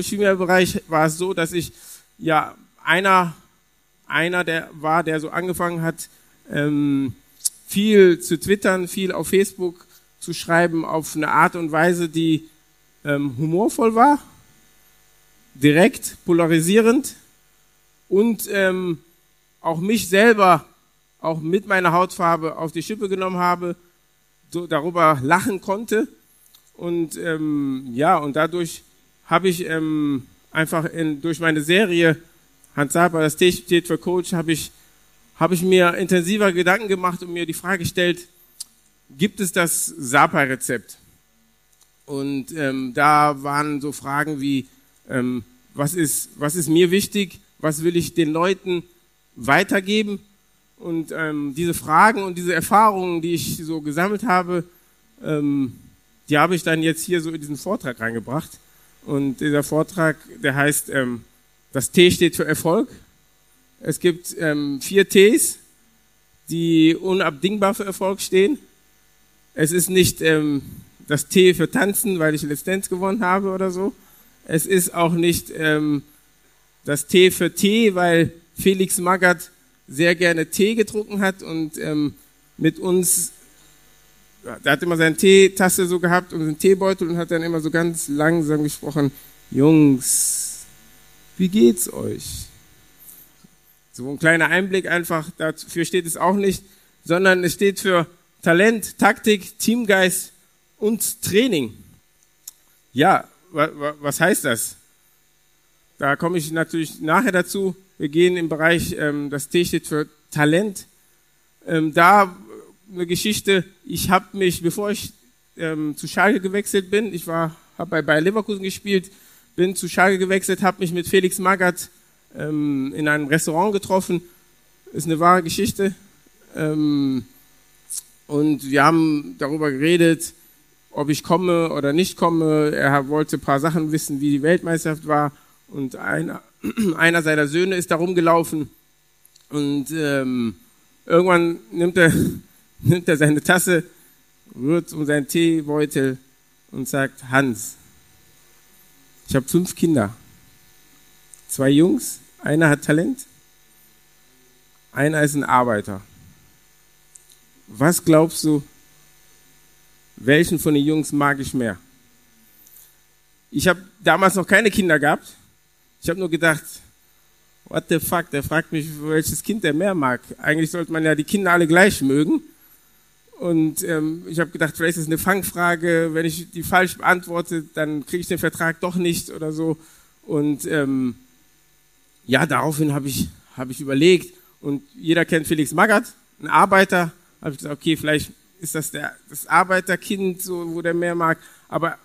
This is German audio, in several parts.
Im Social-Media-Bereich war es so, dass ich ja einer, einer der war, der so angefangen hat, ähm, viel zu twittern, viel auf Facebook zu schreiben, auf eine Art und Weise, die ähm, humorvoll war, direkt, polarisierend und ähm, auch mich selber, auch mit meiner Hautfarbe auf die Schippe genommen habe, so darüber lachen konnte und ähm, ja und dadurch habe ich ähm, einfach in, durch meine Serie Hans Saber, das T steht für Coach, habe ich, habe ich mir intensiver Gedanken gemacht und mir die Frage gestellt, gibt es das Sapa-Rezept? Und ähm, da waren so Fragen wie, ähm, was, ist, was ist mir wichtig, was will ich den Leuten weitergeben? Und ähm, diese Fragen und diese Erfahrungen, die ich so gesammelt habe, ähm, die habe ich dann jetzt hier so in diesen Vortrag reingebracht. Und dieser Vortrag, der heißt ähm, das T steht für Erfolg. Es gibt ähm, vier Ts, die unabdingbar für Erfolg stehen. Es ist nicht ähm, das T für Tanzen, weil ich Let's Dance gewonnen habe oder so. Es ist auch nicht ähm, das T für Tee, weil Felix Magath sehr gerne Tee getrunken hat und ähm, mit uns, der hat immer seine Teetasse so gehabt und einen Teebeutel und hat dann immer so ganz langsam gesprochen, Jungs, wie geht's euch? So ein kleiner Einblick einfach, dafür steht es auch nicht, sondern es steht für Talent, Taktik, Teamgeist und Training. Ja, was heißt das? Da komme ich natürlich nachher dazu. Wir gehen im Bereich, ähm, das T steht für Talent. Ähm, da eine Geschichte, ich habe mich, bevor ich ähm, zu Schalke gewechselt bin, ich war, habe bei Bayer Leverkusen gespielt, bin zu Schalke gewechselt, habe mich mit Felix Magath ähm, in einem Restaurant getroffen. Ist eine wahre Geschichte. Ähm, und wir haben darüber geredet, ob ich komme oder nicht komme. Er wollte ein paar Sachen wissen, wie die Weltmeisterschaft war. Und einer, einer seiner Söhne ist da rumgelaufen. Und ähm, irgendwann nimmt er, nimmt er seine Tasse, rührt um seinen Teebeutel und sagt, Hans, ich habe fünf Kinder. Zwei Jungs, einer hat Talent, einer ist ein Arbeiter. Was glaubst du, welchen von den Jungs mag ich mehr? Ich habe damals noch keine Kinder gehabt. Ich habe nur gedacht, what the fuck, der fragt mich, welches Kind er mehr mag. Eigentlich sollte man ja die Kinder alle gleich mögen. Und ähm, ich habe gedacht, vielleicht ist es eine Fangfrage. Wenn ich die falsch beantworte, dann kriege ich den Vertrag doch nicht oder so. Und ähm, ja, daraufhin habe ich, hab ich überlegt. Und jeder kennt Felix Magath, ein Arbeiter. Habe ich gesagt, okay, vielleicht ist das der, das Arbeiterkind, so, wo der mehr mag. Aber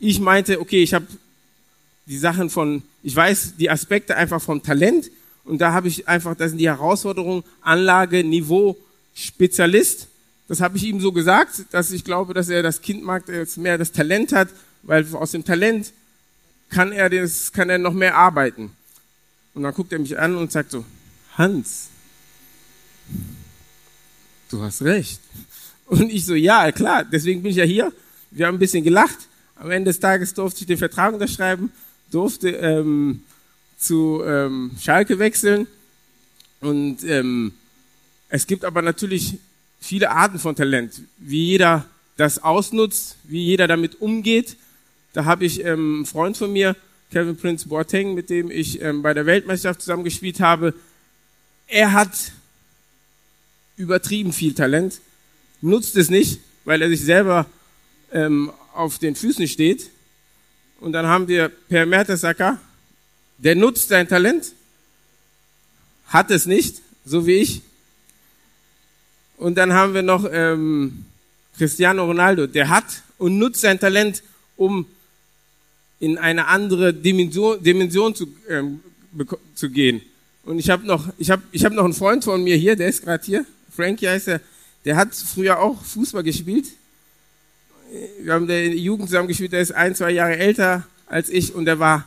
ich meinte, okay, ich habe die Sachen von, ich weiß die Aspekte einfach vom Talent. Und da habe ich einfach, das sind die Herausforderungen, Anlage, Niveau, Spezialist. Das habe ich ihm so gesagt, dass ich glaube, dass er das Kind mag, der jetzt mehr das Talent hat, weil aus dem Talent kann er, das, kann er noch mehr arbeiten. Und dann guckt er mich an und sagt so, Hans, du hast recht. Und ich so, ja, klar, deswegen bin ich ja hier. Wir haben ein bisschen gelacht. Am Ende des Tages durfte ich den Vertrag unterschreiben, durfte ähm, zu ähm, Schalke wechseln. Und ähm, es gibt aber natürlich viele Arten von Talent, wie jeder das ausnutzt, wie jeder damit umgeht. Da habe ich ähm, einen Freund von mir, Kevin Prince Boateng, mit dem ich ähm, bei der Weltmeisterschaft zusammengespielt habe. Er hat übertrieben viel Talent, nutzt es nicht, weil er sich selber ähm, auf den Füßen steht. Und dann haben wir Per Mertesacker, der nutzt sein Talent, hat es nicht, so wie ich, und dann haben wir noch ähm, Cristiano Ronaldo, der hat und nutzt sein Talent, um in eine andere Dimension, Dimension zu, ähm, zu gehen. Und ich habe noch, ich habe, ich habe noch einen Freund von mir hier, der ist gerade hier. Frankie heißt er. Der hat früher auch Fußball gespielt. Wir haben der Jugend zusammen gespielt. Der ist ein, zwei Jahre älter als ich und der war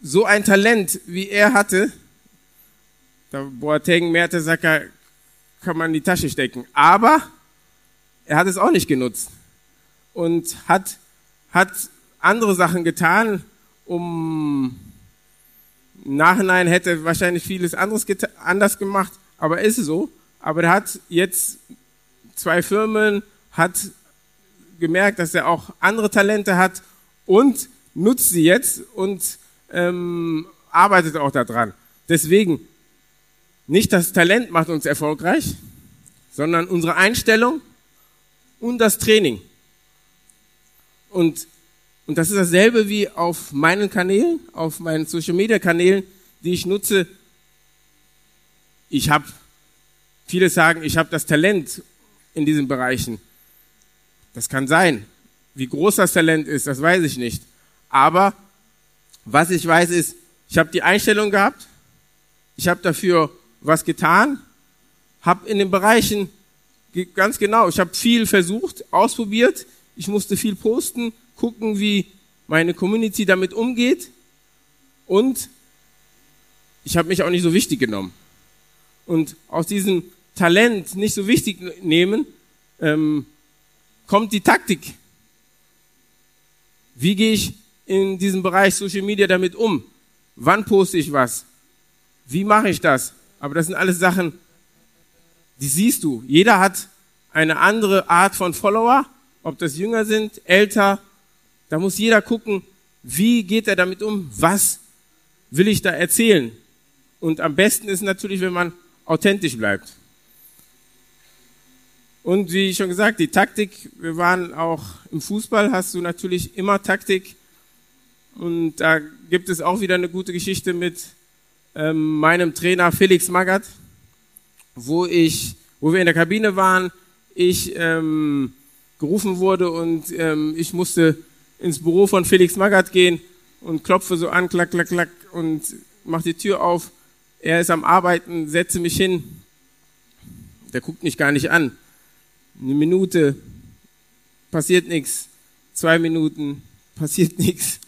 so ein Talent, wie er hatte. Da Boateng, Mertesacker kann man in die Tasche stecken. Aber er hat es auch nicht genutzt und hat, hat andere Sachen getan, um im Nachhinein hätte wahrscheinlich vieles anderes anders gemacht, aber ist so. Aber er hat jetzt zwei Firmen, hat gemerkt, dass er auch andere Talente hat und nutzt sie jetzt und ähm, arbeitet auch daran. Deswegen, nicht das Talent macht uns erfolgreich, sondern unsere Einstellung und das Training. Und, und das ist dasselbe wie auf meinen Kanälen, auf meinen Social Media Kanälen, die ich nutze. Ich habe, viele sagen, ich habe das Talent in diesen Bereichen. Das kann sein. Wie groß das Talent ist, das weiß ich nicht. Aber was ich weiß ist, ich habe die Einstellung gehabt, ich habe dafür was getan, habe in den Bereichen ganz genau, ich habe viel versucht, ausprobiert, ich musste viel posten, gucken, wie meine Community damit umgeht und ich habe mich auch nicht so wichtig genommen. Und aus diesem Talent nicht so wichtig nehmen, ähm, kommt die Taktik. Wie gehe ich in diesem Bereich Social Media damit um? Wann poste ich was? Wie mache ich das? Aber das sind alles Sachen, die siehst du. Jeder hat eine andere Art von Follower, ob das Jünger sind, älter. Da muss jeder gucken, wie geht er damit um? Was will ich da erzählen? Und am besten ist natürlich, wenn man authentisch bleibt. Und wie schon gesagt, die Taktik, wir waren auch im Fußball, hast du natürlich immer Taktik. Und da gibt es auch wieder eine gute Geschichte mit ähm, meinem Trainer Felix Magath, wo ich, wo wir in der Kabine waren, ich ähm, gerufen wurde und ähm, ich musste ins Büro von Felix Magath gehen und klopfe so an, klack, klack, klack und mach die Tür auf. Er ist am Arbeiten, setze mich hin. Der guckt mich gar nicht an. Eine Minute, passiert nichts. Zwei Minuten, passiert nichts.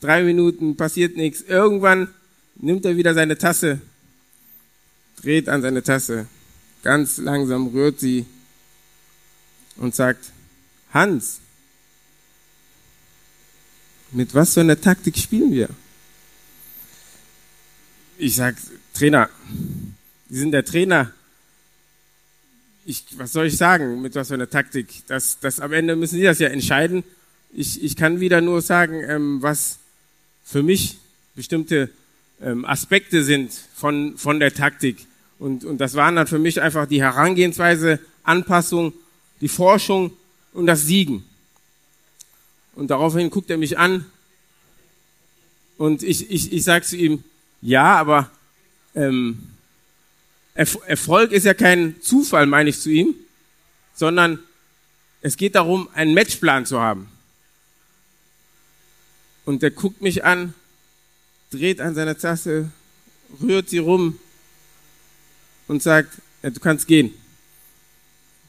Drei Minuten, passiert nichts. Irgendwann nimmt er wieder seine Tasse, dreht an seine Tasse, ganz langsam rührt sie und sagt, Hans, mit was für einer Taktik spielen wir? Ich sag, Trainer, Sie sind der Trainer. Ich, was soll ich sagen, mit was für einer Taktik? Das, das am Ende müssen Sie das ja entscheiden. Ich, ich kann wieder nur sagen, ähm, was für mich bestimmte ähm, Aspekte sind von, von der Taktik. Und, und das waren dann für mich einfach die Herangehensweise, Anpassung, die Forschung und das Siegen. Und daraufhin guckt er mich an und ich, ich, ich sage zu ihm, ja, aber ähm, Erfolg ist ja kein Zufall, meine ich zu ihm, sondern es geht darum, einen Matchplan zu haben. Und der guckt mich an dreht an seiner Tasse, rührt sie rum und sagt, ja, du kannst gehen.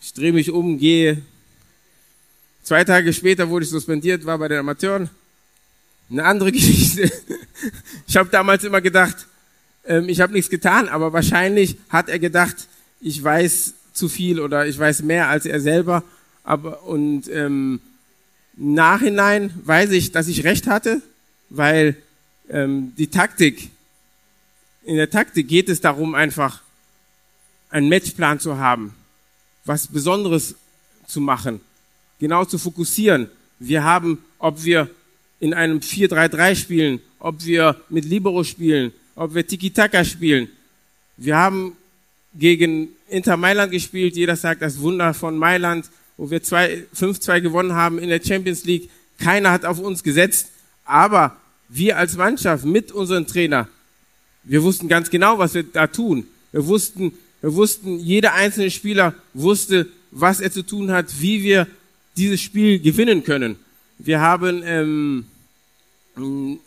Ich drehe mich um, gehe. Zwei Tage später wurde ich suspendiert, war bei den Amateuren. Eine andere Geschichte. Ich habe damals immer gedacht, ähm, ich habe nichts getan, aber wahrscheinlich hat er gedacht, ich weiß zu viel oder ich weiß mehr als er selber. Aber und ähm, Nachhinein weiß ich, dass ich recht hatte, weil ähm, die Taktik. In der Taktik geht es darum, einfach einen Matchplan zu haben, was Besonderes zu machen, genau zu fokussieren. Wir haben, ob wir in einem 4-3-3 spielen, ob wir mit Libero spielen, ob wir Tiki-Taka spielen. Wir haben gegen Inter Mailand gespielt. Jeder sagt das Wunder von Mailand, wo wir 5-2 gewonnen haben in der Champions League. Keiner hat auf uns gesetzt. Aber wir als Mannschaft mit unserem Trainer, wir wussten ganz genau, was wir da tun. Wir wussten, wir wussten, jeder einzelne Spieler wusste, was er zu tun hat, wie wir dieses Spiel gewinnen können. Wir haben ähm,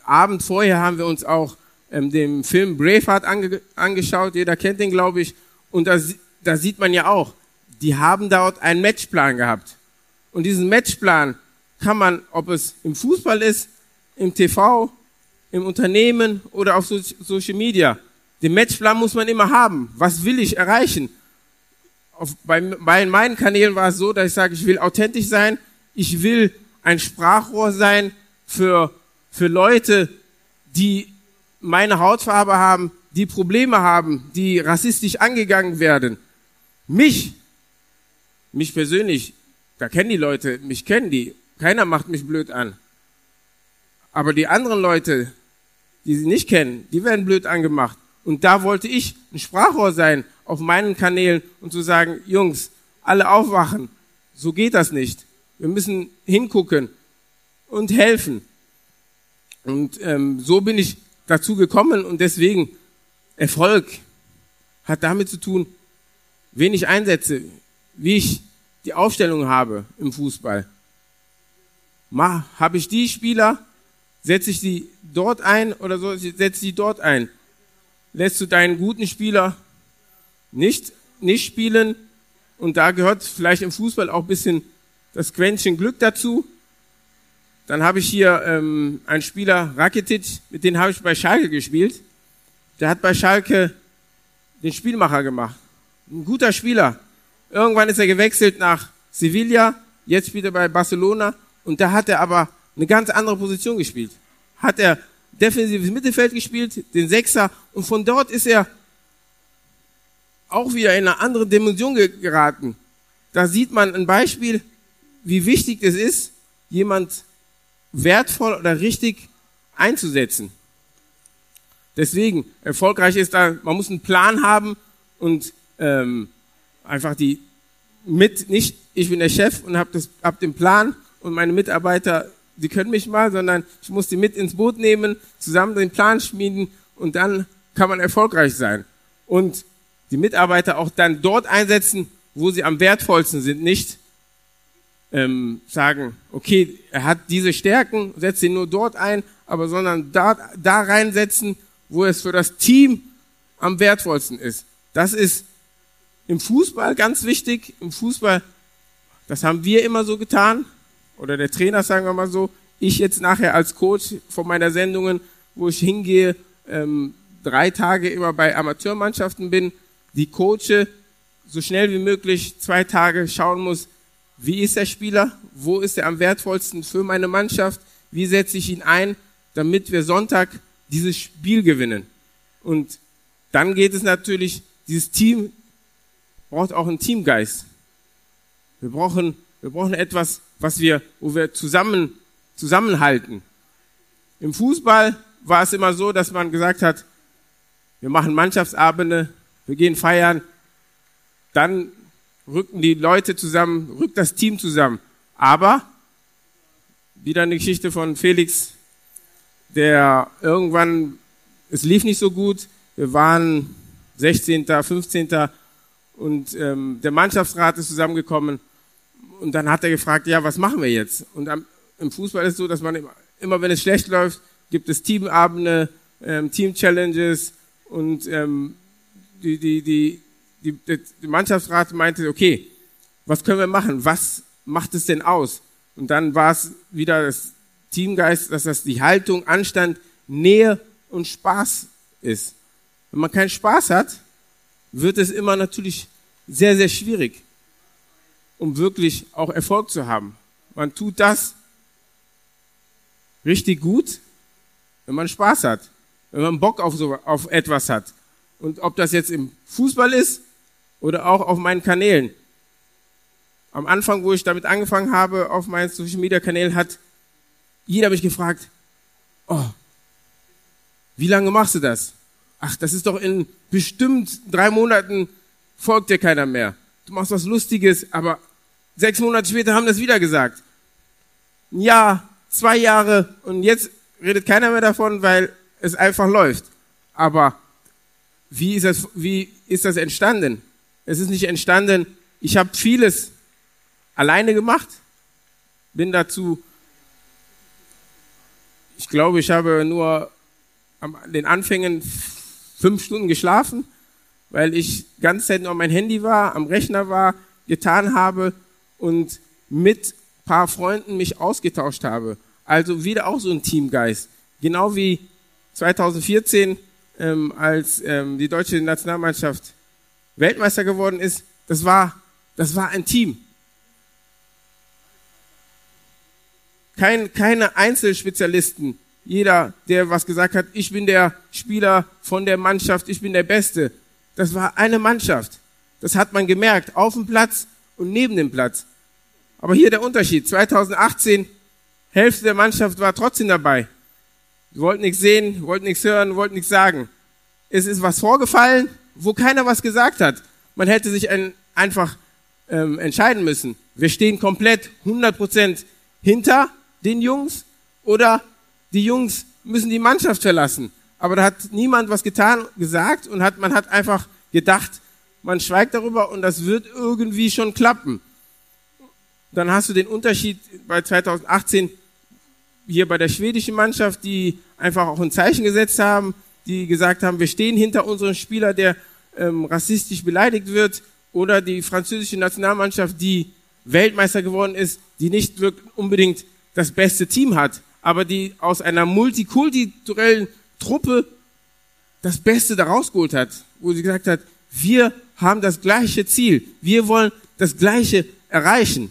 Abend vorher haben wir uns auch ähm, den Film Braveheart ange angeschaut. Jeder kennt den, glaube ich. Und da, da sieht man ja auch, die haben dort einen Matchplan gehabt. Und diesen Matchplan kann man, ob es im Fußball ist, im TV, im Unternehmen oder auf Social Media, den Matchplan muss man immer haben. Was will ich erreichen? Auf, bei, bei meinen Kanälen war es so, dass ich sage, ich will authentisch sein, ich will ein Sprachrohr sein für, für Leute, die meine Hautfarbe haben, die Probleme haben, die rassistisch angegangen werden. Mich, mich persönlich, da kennen die Leute, mich kennen die. Keiner macht mich blöd an. Aber die anderen Leute, die sie nicht kennen, die werden blöd angemacht. Und da wollte ich ein Sprachrohr sein auf meinen Kanälen und zu sagen, Jungs, alle aufwachen. So geht das nicht. Wir müssen hingucken und helfen. Und ähm, so bin ich dazu gekommen und deswegen Erfolg hat damit zu tun, wen ich einsetze, wie ich die Aufstellung habe im Fußball. Habe ich die Spieler, setze ich die dort ein oder so, setze die dort ein? Lässt du deinen guten Spieler nicht, nicht spielen? Und da gehört vielleicht im Fußball auch ein bisschen das Quäntchen Glück dazu. Dann habe ich hier ähm, einen Spieler, Rakitic, mit dem habe ich bei Schalke gespielt. Der hat bei Schalke den Spielmacher gemacht. Ein guter Spieler. Irgendwann ist er gewechselt nach Sevilla, jetzt spielt er bei Barcelona und da hat er aber eine ganz andere Position gespielt. Hat er defensives Mittelfeld gespielt, den Sechser und von dort ist er auch wieder in eine andere Dimension geraten. Da sieht man ein Beispiel, wie wichtig es ist, jemand wertvoll oder richtig einzusetzen. Deswegen, erfolgreich ist da, man muss einen Plan haben und ähm, einfach die mit, nicht ich bin der Chef und habe hab den Plan und meine Mitarbeiter, die können mich mal, sondern ich muss die mit ins Boot nehmen, zusammen den Plan schmieden und dann kann man erfolgreich sein. Und die Mitarbeiter auch dann dort einsetzen, wo sie am wertvollsten sind, nicht ähm, sagen, okay, er hat diese Stärken, setzt ihn nur dort ein, aber sondern da, da reinsetzen, wo es für das Team am wertvollsten ist. Das ist im Fußball ganz wichtig. Im Fußball, das haben wir immer so getan, oder der Trainer, sagen wir mal so. Ich jetzt nachher als Coach von meiner Sendungen, wo ich hingehe, ähm, drei Tage immer bei Amateurmannschaften bin, die coache, so schnell wie möglich zwei Tage schauen muss, wie ist der Spieler? Wo ist er am wertvollsten für meine Mannschaft? Wie setze ich ihn ein, damit wir Sonntag dieses Spiel gewinnen? Und dann geht es natürlich, dieses Team braucht auch einen Teamgeist. Wir brauchen, wir brauchen etwas, was wir, wo wir zusammen, zusammenhalten. Im Fußball war es immer so, dass man gesagt hat, wir machen Mannschaftsabende, wir gehen feiern, dann rücken die Leute zusammen, rückt das Team zusammen. Aber wieder eine Geschichte von Felix, der irgendwann, es lief nicht so gut. Wir waren 16., 15. und ähm, der Mannschaftsrat ist zusammengekommen und dann hat er gefragt, ja, was machen wir jetzt? Und am, im Fußball ist es so, dass man immer, immer, wenn es schlecht läuft, gibt es Teamabende, ähm, Team-Challenges und ähm, die, die, die, die, die Mannschaftsrat meinte, okay, was können wir machen? Was macht es denn aus? Und dann war es wieder das Teamgeist, dass das die Haltung, Anstand, Nähe und Spaß ist. Wenn man keinen Spaß hat, wird es immer natürlich sehr, sehr schwierig, um wirklich auch Erfolg zu haben. Man tut das richtig gut, wenn man Spaß hat, wenn man Bock auf, so, auf etwas hat. Und ob das jetzt im Fußball ist oder auch auf meinen Kanälen. Am Anfang, wo ich damit angefangen habe, auf meinen Social Media Kanälen, hat jeder mich gefragt, oh, wie lange machst du das? Ach, das ist doch in bestimmt drei Monaten folgt dir keiner mehr. Du machst was Lustiges, aber sechs Monate später haben das wieder gesagt. Ein Jahr, zwei Jahre und jetzt redet keiner mehr davon, weil es einfach läuft. Aber wie ist das, wie ist das entstanden? Es ist nicht entstanden, ich habe vieles alleine gemacht, bin dazu ich glaube, ich habe nur an den Anfängen fünf Stunden geschlafen, weil ich ganz Zeit noch mein Handy war, am Rechner war, getan habe und mit paar Freunden mich ausgetauscht habe. Also wieder auch so ein Teamgeist. Genau wie 2014, ähm, als ähm, die deutsche Nationalmannschaft Weltmeister geworden ist. Das war, das war ein Team. Kein, keine Einzelspezialisten. Jeder, der was gesagt hat, ich bin der Spieler von der Mannschaft, ich bin der Beste. Das war eine Mannschaft. Das hat man gemerkt, auf dem Platz und neben dem Platz. Aber hier der Unterschied. 2018, Hälfte der Mannschaft war trotzdem dabei. Wir wollten nichts sehen, wollten nichts hören, wollten nichts sagen. Es ist was vorgefallen, wo keiner was gesagt hat. Man hätte sich ein, einfach ähm, entscheiden müssen. Wir stehen komplett 100% hinter den Jungs oder die Jungs müssen die Mannschaft verlassen. Aber da hat niemand was getan, gesagt und hat, man hat einfach gedacht, man schweigt darüber und das wird irgendwie schon klappen dann hast du den Unterschied bei 2018 hier bei der schwedischen Mannschaft, die einfach auch ein Zeichen gesetzt haben, die gesagt haben, wir stehen hinter unserem Spieler, der ähm, rassistisch beleidigt wird, oder die französische Nationalmannschaft, die Weltmeister geworden ist, die nicht wirklich unbedingt das beste Team hat, aber die aus einer multikulturellen Truppe das Beste daraus geholt hat, wo sie gesagt hat, wir haben das gleiche Ziel, wir wollen das gleiche erreichen.